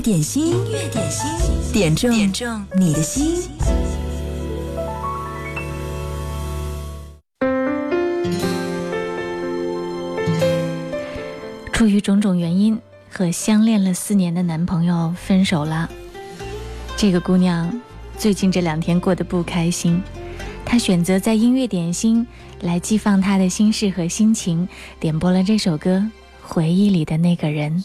乐点心，音乐点心，点中点中你的心。出于种种原因，和相恋了四年的男朋友分手了。这个姑娘最近这两天过得不开心，她选择在音乐点心来寄放她的心事和心情，点播了这首歌。回忆里的那个人，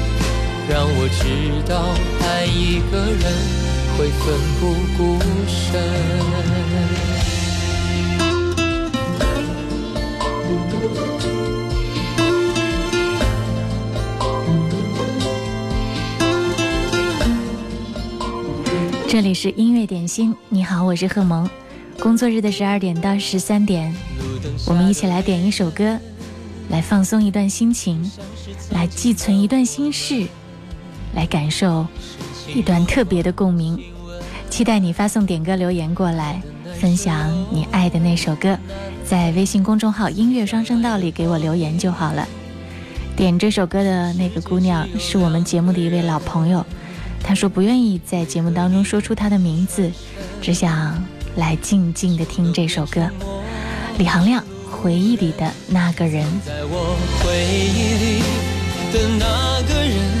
让我知道爱一个人会奋不顾身。这里是音乐点心，你好，我是贺萌。工作日的十二点到十三点，我们一起来点一首歌。来放松一段心情，来寄存一段心事，来感受一段特别的共鸣。期待你发送点歌留言过来，分享你爱的那首歌，在微信公众号“音乐双声道”里给我留言就好了。点这首歌的那个姑娘是我们节目的一位老朋友，她说不愿意在节目当中说出她的名字，只想来静静的听这首歌。李行亮。回忆里的那个人，在我回忆里的那个人，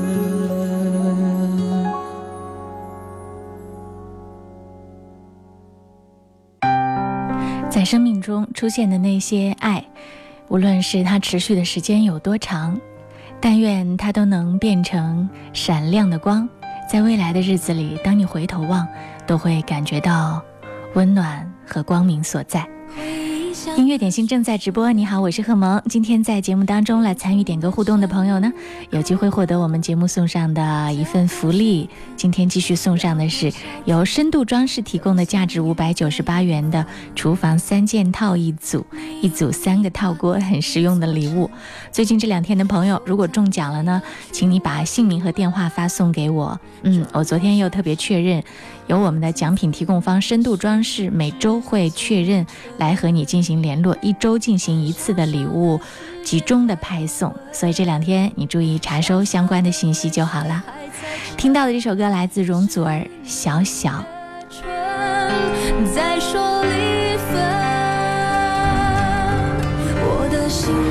生命中出现的那些爱，无论是它持续的时间有多长，但愿它都能变成闪亮的光，在未来的日子里，当你回头望，都会感觉到温暖和光明所在。音乐点心正在直播，你好，我是贺萌。今天在节目当中来参与点歌互动的朋友呢，有机会获得我们节目送上的一份福利。今天继续送上的是由深度装饰提供的价值五百九十八元的厨房三件套一组，一组三个套锅，很实用的礼物。最近这两天的朋友，如果中奖了呢，请你把姓名和电话发送给我。嗯，我昨天又特别确认。由我们的奖品提供方深度装饰每周会确认来和你进行联络，一周进行一次的礼物集中的派送，所以这两天你注意查收相关的信息就好了。听到的这首歌来自容祖儿，《小小》。我的心里从此住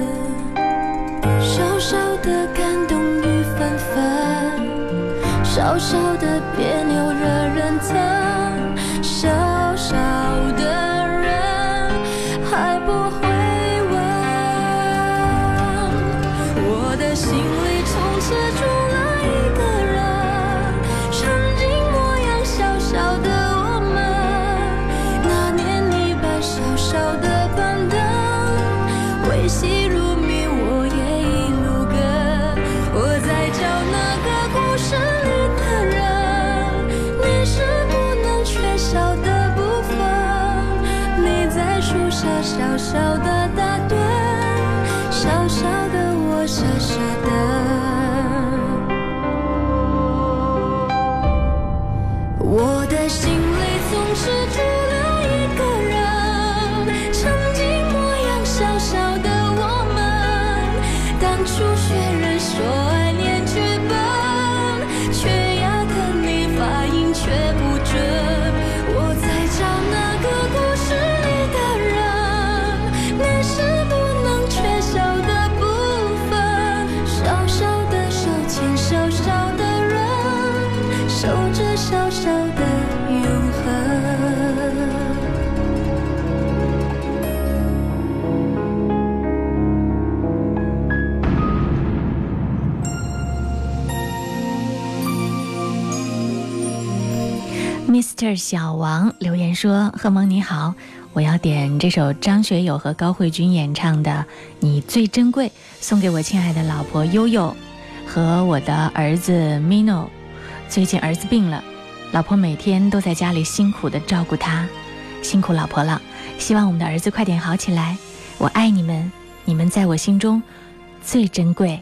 小小的别扭惹人疼，小小的人还不会问。我的心里从此住找到 Mr. 小王留言说：“贺蒙你好，我要点这首张学友和高慧君演唱的《你最珍贵》，送给我亲爱的老婆悠悠和我的儿子 Mino。最近儿子病了，老婆每天都在家里辛苦的照顾他，辛苦老婆了。希望我们的儿子快点好起来。我爱你们，你们在我心中最珍贵。”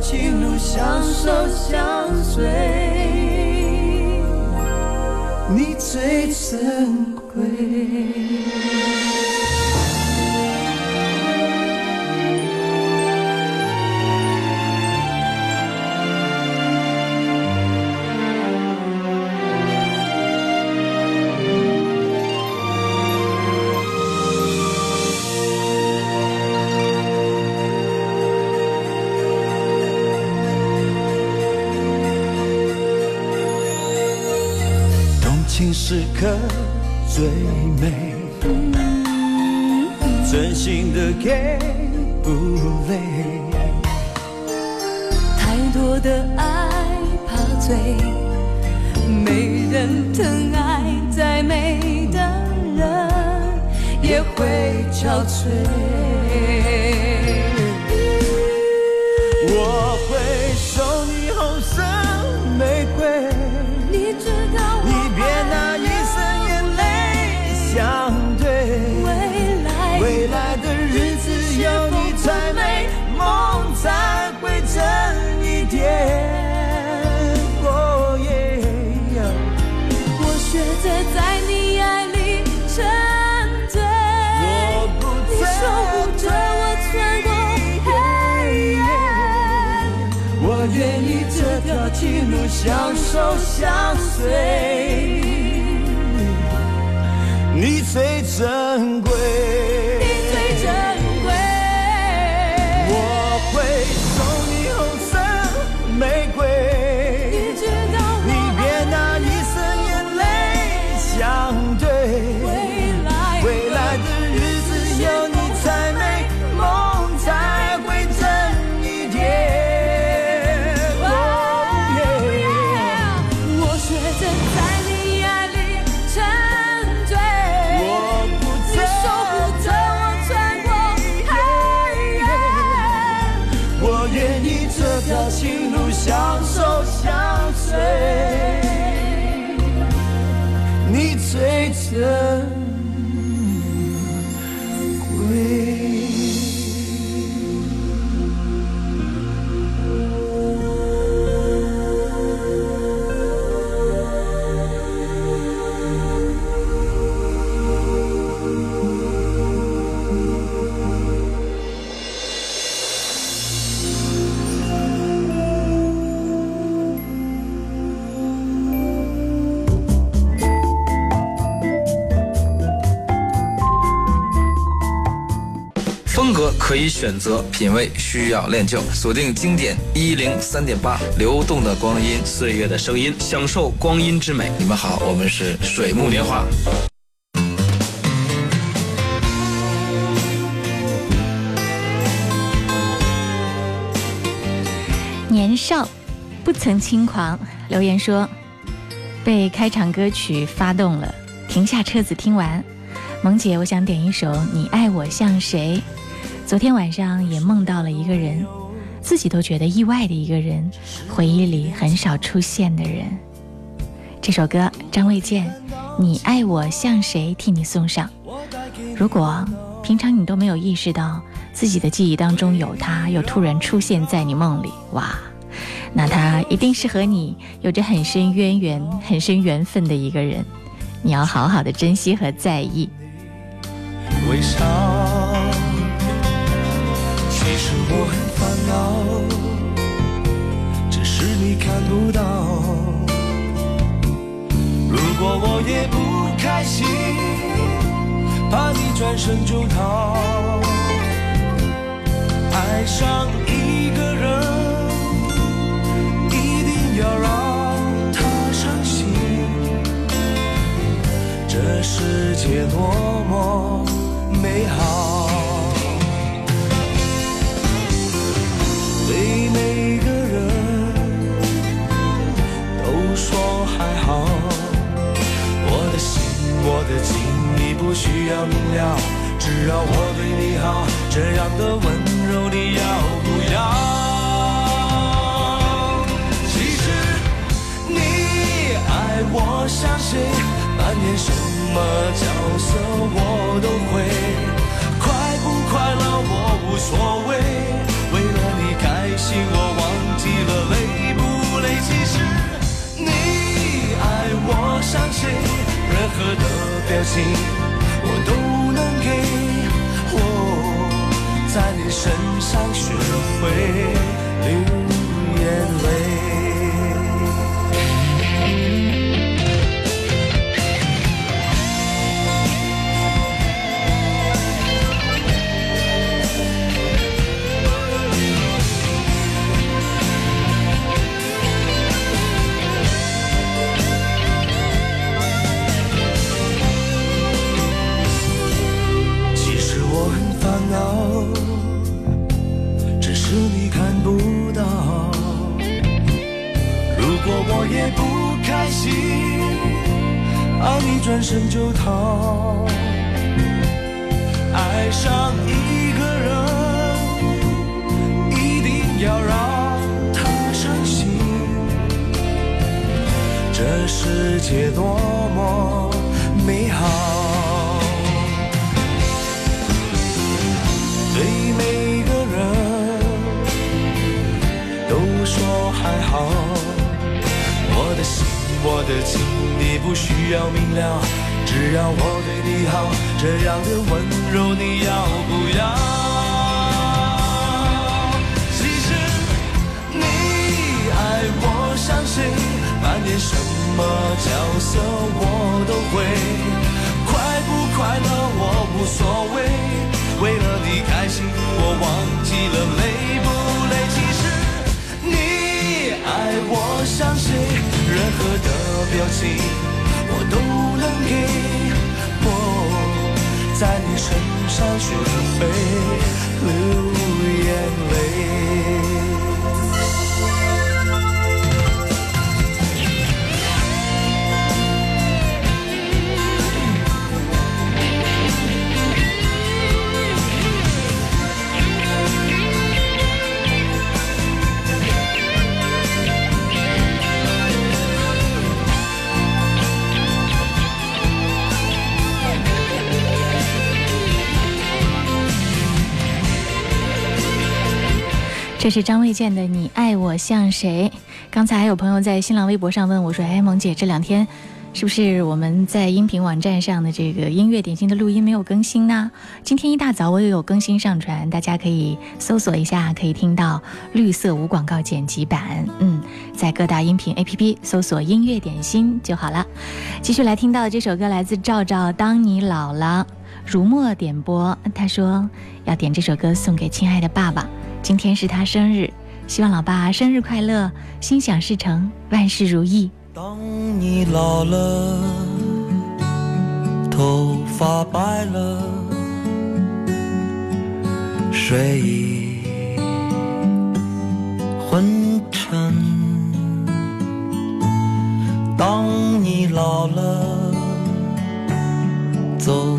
情路相守相随，你最珍贵。刻最美，真心的给不累。太多的爱怕醉，没人疼爱，再美的人也会憔悴。手相随，你最珍贵。可以选择，品味需要练就。锁定经典一零三点八，流动的光阴，岁月的声音，享受光阴之美。你们好，我们是水木年华。年少不曾轻狂，留言说被开场歌曲发动了，停下车子听完。萌姐，我想点一首《你爱我像谁》。昨天晚上也梦到了一个人，自己都觉得意外的一个人，回忆里很少出现的人。这首歌张卫健，《你爱我像谁》替你送上。如果平常你都没有意识到自己的记忆当中有他，又突然出现在你梦里，哇，那他一定是和你有着很深渊源、很深缘分的一个人，你要好好的珍惜和在意。微笑。恼，只是你看不到。如果我也不开心，怕你转身就逃。爱上一个人，一定要让他伤心。这世界多么美好，对每个人都说还好。我的心，我的情，你不需要明了，只要我对你好，这样的温柔你要不要？其实你爱我像谁，扮演什么角色我都会。快不快乐我无所谓，开心我忘记了累不累。其实你爱我像谁，任何的表情我都能给。我在你身上学会什么角色我都会，快不快乐我无所谓，为了你开心我忘记了累不累。其实你爱我像谁，任何的表情我都能给。我在你身上学会流眼泪。这是张卫健的《你爱我像谁》。刚才还有朋友在新浪微博上问我说：“哎，萌姐，这两天是不是我们在音频网站上的这个音乐点心的录音没有更新呢？”今天一大早我也有更新上传，大家可以搜索一下，可以听到绿色无广告剪辑版。嗯，在各大音频 APP 搜索“音乐点心”就好了。继续来听到这首歌来自赵照，《当你老了》，如墨点播。他说要点这首歌送给亲爱的爸爸。今天是他生日，希望老爸生日快乐，心想事成，万事如意。当你老了，头发白了，睡意昏沉。当你老了，走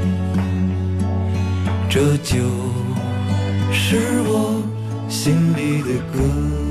这就是我心里的歌。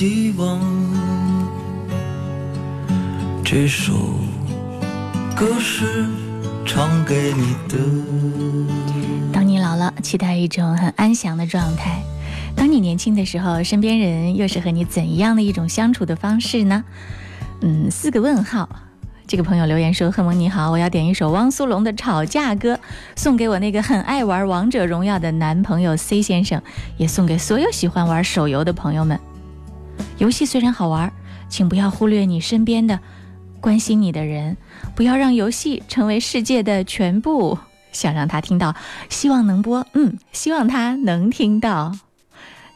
希望这首歌是唱给你的。当你老了，期待一种很安详的状态；当你年轻的时候，身边人又是和你怎样的一种相处的方式呢？嗯，四个问号。这个朋友留言说：“贺蒙你好，我要点一首汪苏泷的《吵架歌》，送给我那个很爱玩王者荣耀的男朋友 C 先生，也送给所有喜欢玩手游的朋友们。游戏虽然好玩，请不要忽略你身边的关心你的人，不要让游戏成为世界的全部。想让他听到，希望能播，嗯，希望他能听到。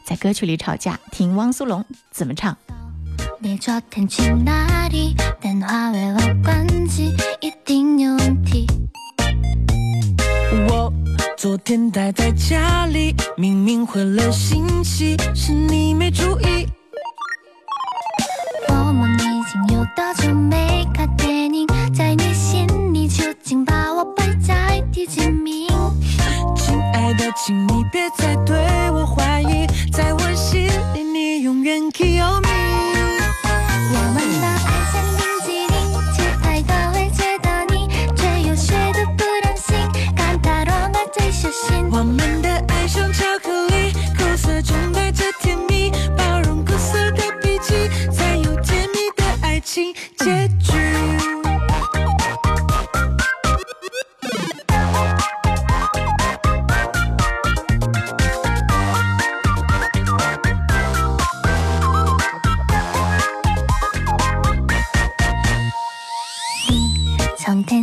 在歌曲里吵架，听汪苏泷怎么唱。”내昨天去哪里？电话为我关机，一定有问题。我昨天待在家里，明明回了信息，是你没注意。多久没看电影在你心里究竟把我排在第几名？亲爱的请你别再对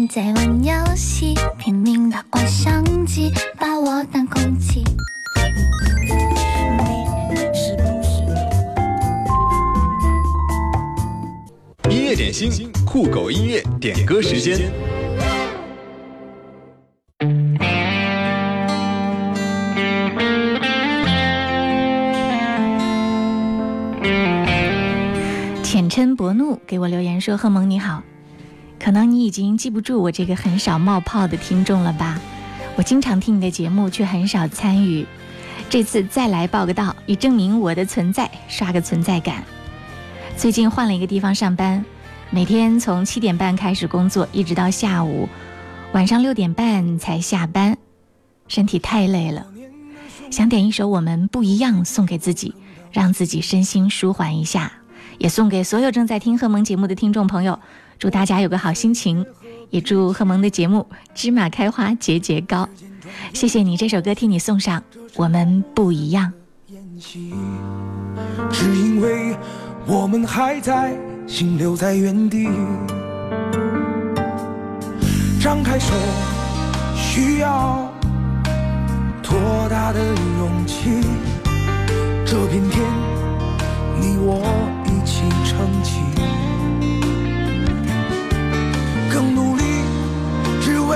在玩游戏，拼命的关相机，把我当空气。音乐点心，酷狗音乐点歌时间。浅嗔薄怒给我留言说：“贺蒙你好，可能你已经记不住我这个很少冒泡的听众了吧？我经常听你的节目，却很少参与。这次再来报个到，以证明我的存在，刷个存在感。最近换了一个地方上班，每天从七点半开始工作，一直到下午晚上六点半才下班，身体太累了。想点一首《我们不一样》送给自己，让自己身心舒缓一下。”也送给所有正在听贺蒙节目的听众朋友，祝大家有个好心情，也祝贺蒙的节目芝麻开花节节高。谢谢你，这首歌替你送上，我们不一样。只因为我们还在，心留在原地。张开手，需要多大的勇气？这片天，你我一起撑起。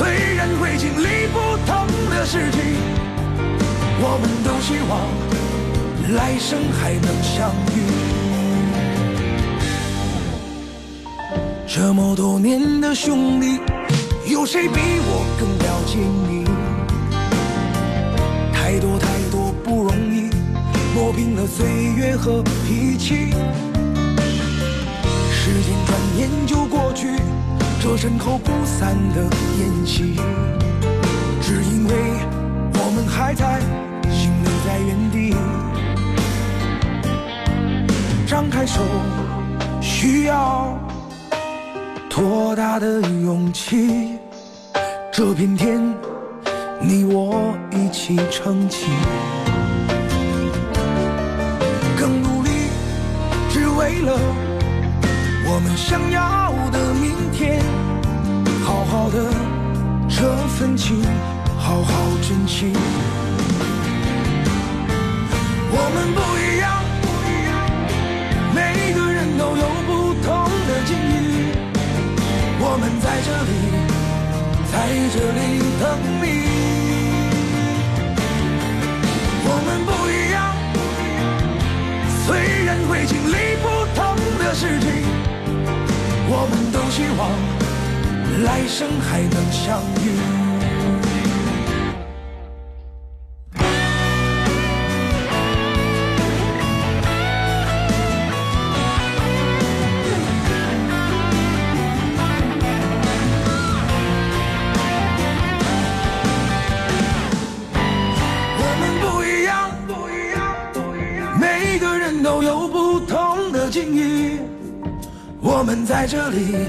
虽然会经历不同的事情，我们都希望来生还能相遇。这么多年的兄弟，有谁比我更了解你？太多太多不容易，磨平了岁月和脾气。时间转眼就过去，这身后不散的宴席，只因为我们还在，心留在原地。张开手，需要多大的勇气？这片天，你我一起撑起。我们想要的明天。好好的这份情，好好珍惜。我们不一样，每个人都有不同的境遇。我们在这里，在这里等你。我们不一样，虽然会经历希望来生还能相遇。我们不一样，不一样，不一样。每个人都有不同的境遇，我们在这里，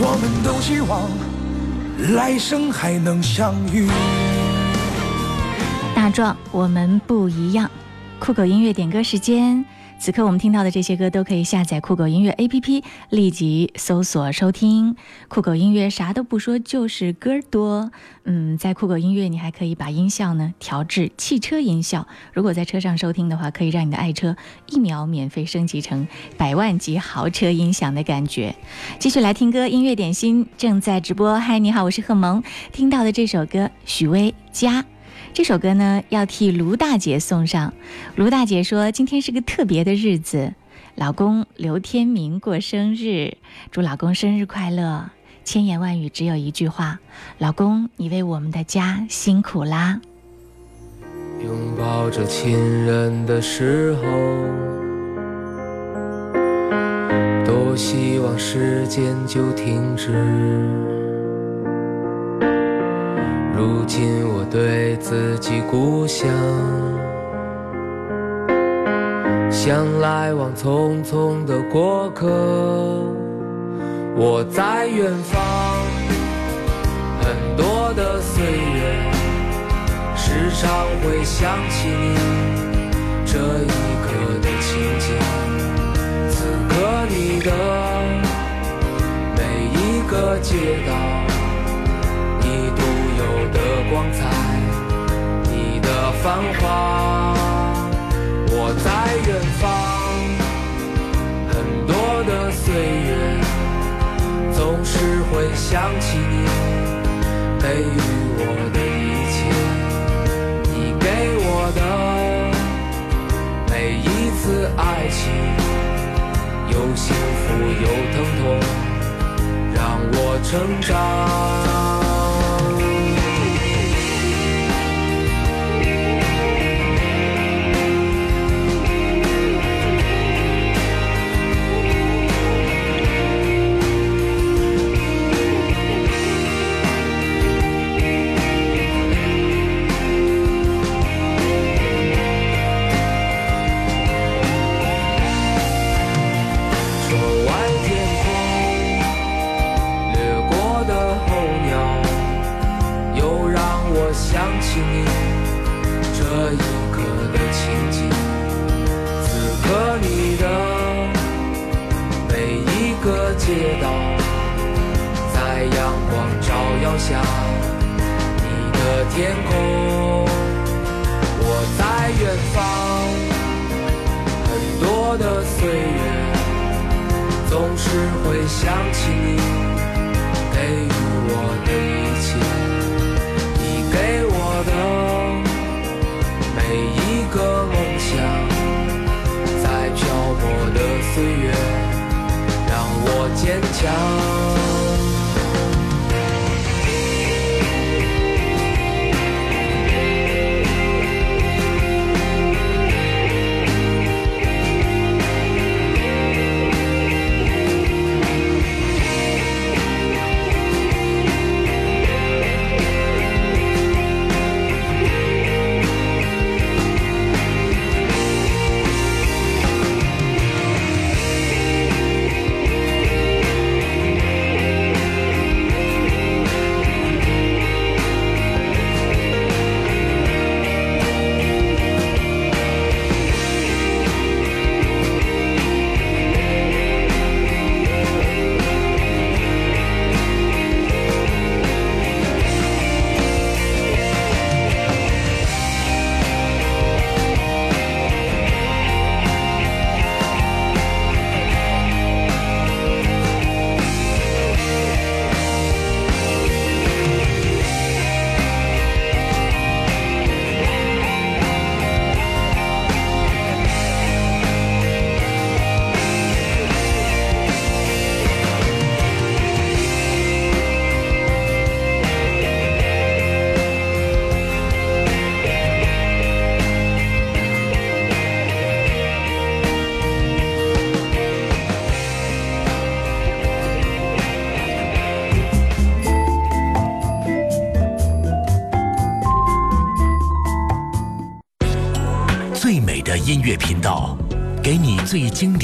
我们都希望来生还能相遇。大壮，我们不一样。酷狗音乐点歌时间，此刻我们听到的这些歌都可以下载酷狗音乐 APP，立即搜索收听。酷狗音乐啥都不说，就是歌多。嗯，在酷狗音乐，你还可以把音效呢调至汽车音效。如果在车上收听的话，可以让你的爱车一秒免费升级成百万级豪车音响的感觉。继续来听歌，音乐点心正在直播。嗨，你好，我是贺萌。听到的这首歌，许巍《家》。这首歌呢，要替卢大姐送上。卢大姐说，今天是个特别的日子，老公刘天明过生日，祝老公生日快乐。千言万语只有一句话，老公，你为我们的家辛苦啦。拥抱着亲人的时候，多希望时间就停止。如今我对自己故乡，像来往匆匆的过客。我在远方，很多的岁月，时常会想起你这一刻的情景。此刻你的每一个街道。有的光彩，你的繁华。我在远方，很多的岁月，总是会想起你给予我的一切，你给我的每一次爱情，有幸福有疼痛，让我成长。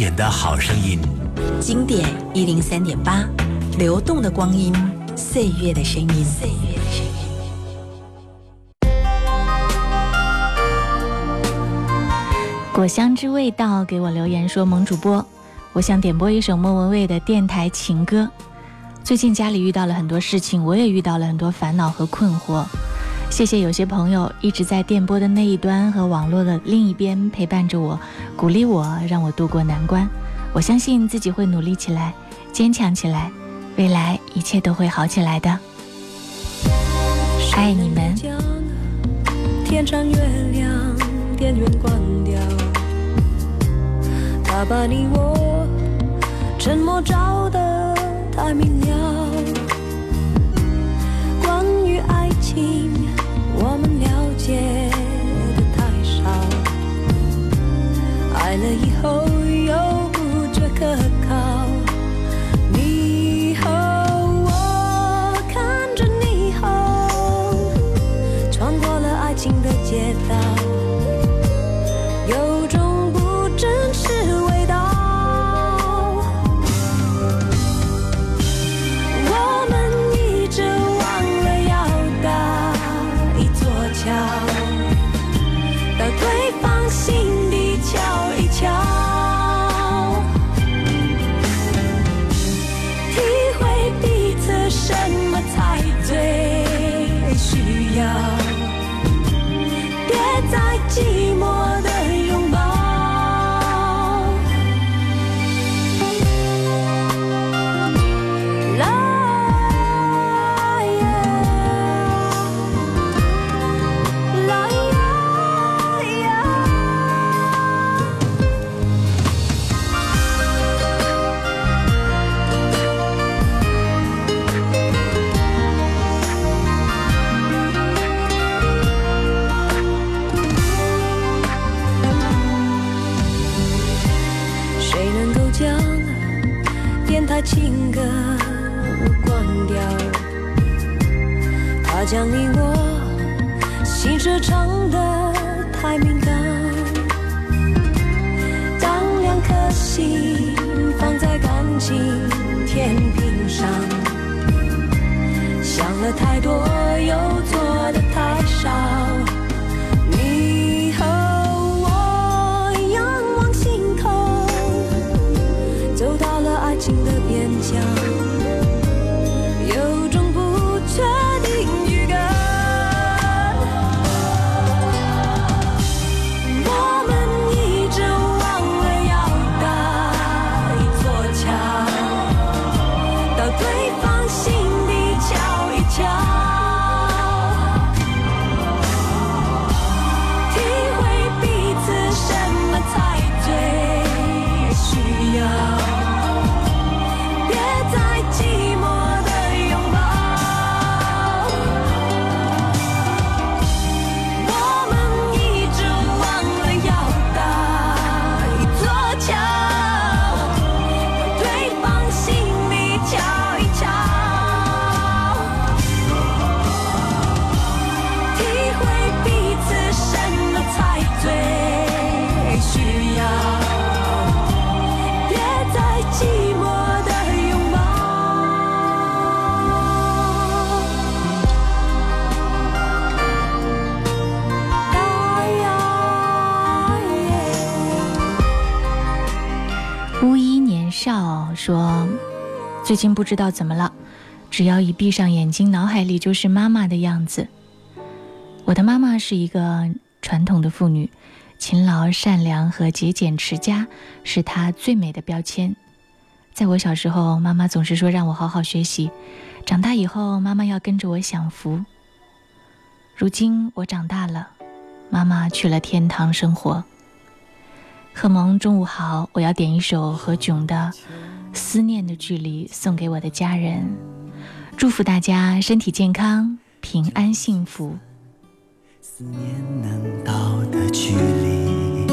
典的好声音。经典一零三点八，流动的光阴，岁月的声音。岁月的声音。果香之味道给我留言说：“萌主播，我想点播一首莫文蔚的电台情歌。最近家里遇到了很多事情，我也遇到了很多烦恼和困惑。谢谢有些朋友一直在电波的那一端和网络的另一边陪伴着我，鼓励我，让我度过难关。我相信自己会努力起来，坚强起来，未来一切都会好起来的。爱你们。天上月亮，电源关掉，他把你我沉默照得太明了。关于爱情，我们了解的太少，爱了以后又不觉可靠。最近不知道怎么了，只要一闭上眼睛，脑海里就是妈妈的样子。我的妈妈是一个传统的妇女，勤劳、善良和节俭持家是她最美的标签。在我小时候，妈妈总是说让我好好学习，长大以后妈妈要跟着我享福。如今我长大了，妈妈去了天堂生活。”贺萌，中午好，我要点一首何炅的《思念的距离》送给我的家人，祝福大家身体健康、平安幸福。思念能到的距离，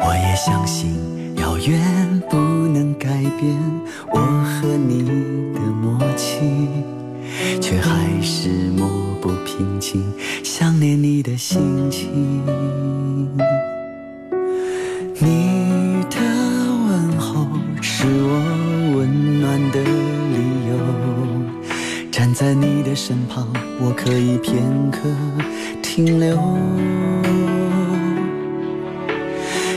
我也相信遥远不能改变我和你的默契，却还是抹不平静想念你的心。情。你在你的身旁，我可以片刻停留。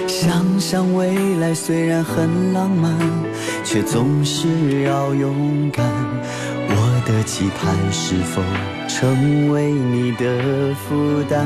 想想未来虽然很浪漫，却总是要勇敢。我的期盼是否成为你的负担？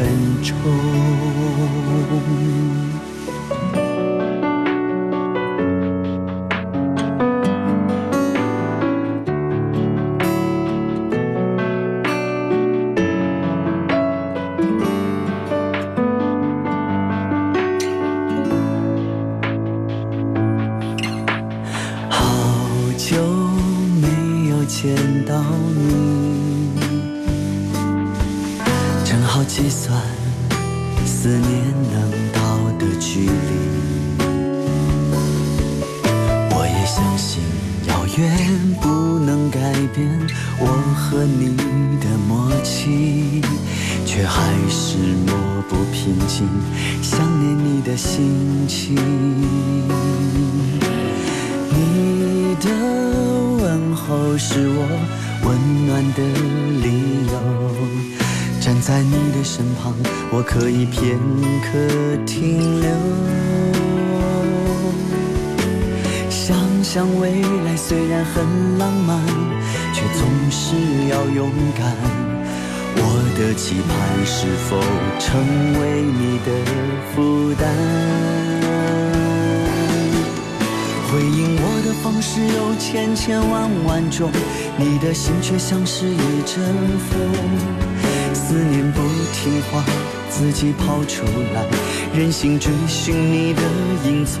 很重。想未来虽然很浪漫，却总是要勇敢。我的期盼是否成为你的负担？回应我的方式有千千万万种，你的心却像是一阵风，思念不听话。自己跑出来，任性追寻你的影踪。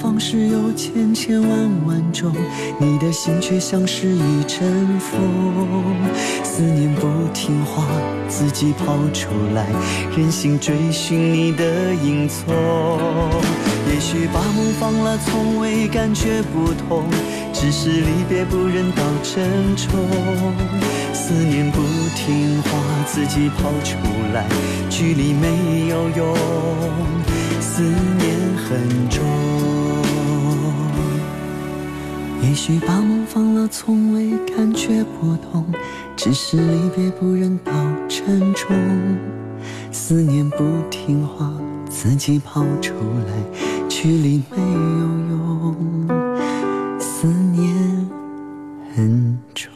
方式有千千万万种，你的心却像是一阵风。思念不听话，自己跑出来，任性追寻你的影踪。也许把梦放了，从未感觉不同，只是离别不忍到珍重。思念不听话，自己跑出来，距离没有用，思念很重。也许把梦放了，从未感觉不同，只是离别不忍到沉重。思念不听话，自己跑出来，距离没有用，思念很重。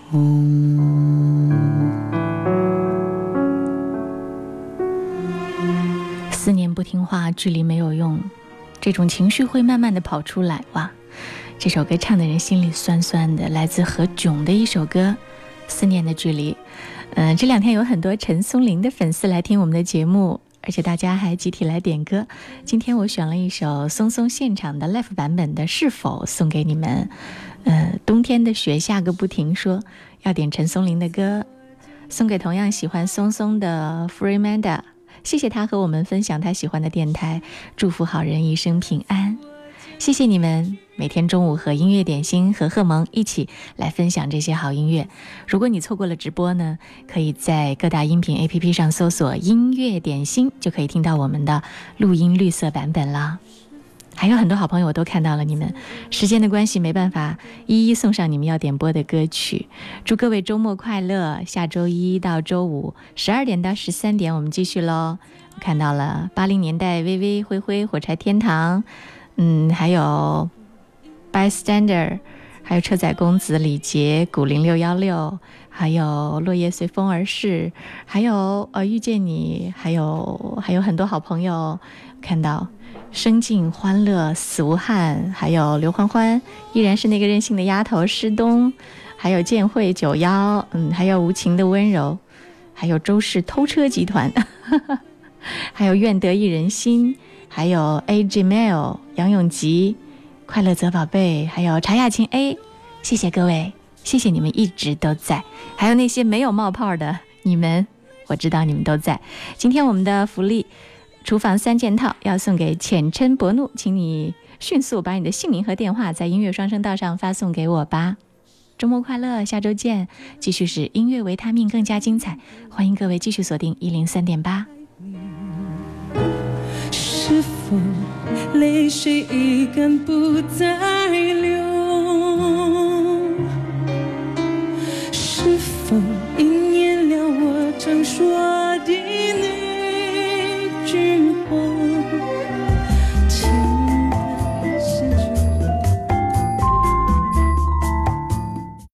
思念不听话，距离没有用，这种情绪会慢慢的跑出来哇。这首歌唱的人心里酸酸的，来自何炅的一首歌《思念的距离》。嗯，这两天有很多陈松伶的粉丝来听我们的节目，而且大家还集体来点歌。今天我选了一首松松现场的 live 版本的《是否》送给你们。呃，冬天的雪下个不停，说要点陈松伶的歌，送给同样喜欢松松的 Freemanda。谢谢他和我们分享他喜欢的电台，祝福好人一生平安。谢谢你们每天中午和音乐点心和贺萌一起来分享这些好音乐。如果你错过了直播呢，可以在各大音频 APP 上搜索“音乐点心”，就可以听到我们的录音绿色版本啦。还有很多好朋友我都看到了你们，时间的关系没办法一一送上你们要点播的歌曲。祝各位周末快乐！下周一到周五十二点到十三点我们继续喽。看到了八零年代微微灰灰火柴天堂。嗯，还有 Bystander，还有车载公子李杰、古灵六幺六，还有落叶随风而逝，还有呃遇见你，还有还有很多好朋友，看到生尽欢乐死无憾，还有刘欢欢，依然是那个任性的丫头施东，还有建慧九幺，嗯，还有无情的温柔，还有周氏偷车集团，还有愿得一人心，还有 A G Mail 杨永吉。快乐泽宝贝，还有茶雅琴 A，谢谢各位，谢谢你们一直都在，还有那些没有冒泡的你们，我知道你们都在。今天我们的福利，厨房三件套要送给浅琛博怒，请你迅速把你的姓名和电话在音乐双声道上发送给我吧。周末快乐，下周见，继续是音乐维他命更加精彩，欢迎各位继续锁定一零三点八。是否？泪水已干，不再流。是否应验了我曾说？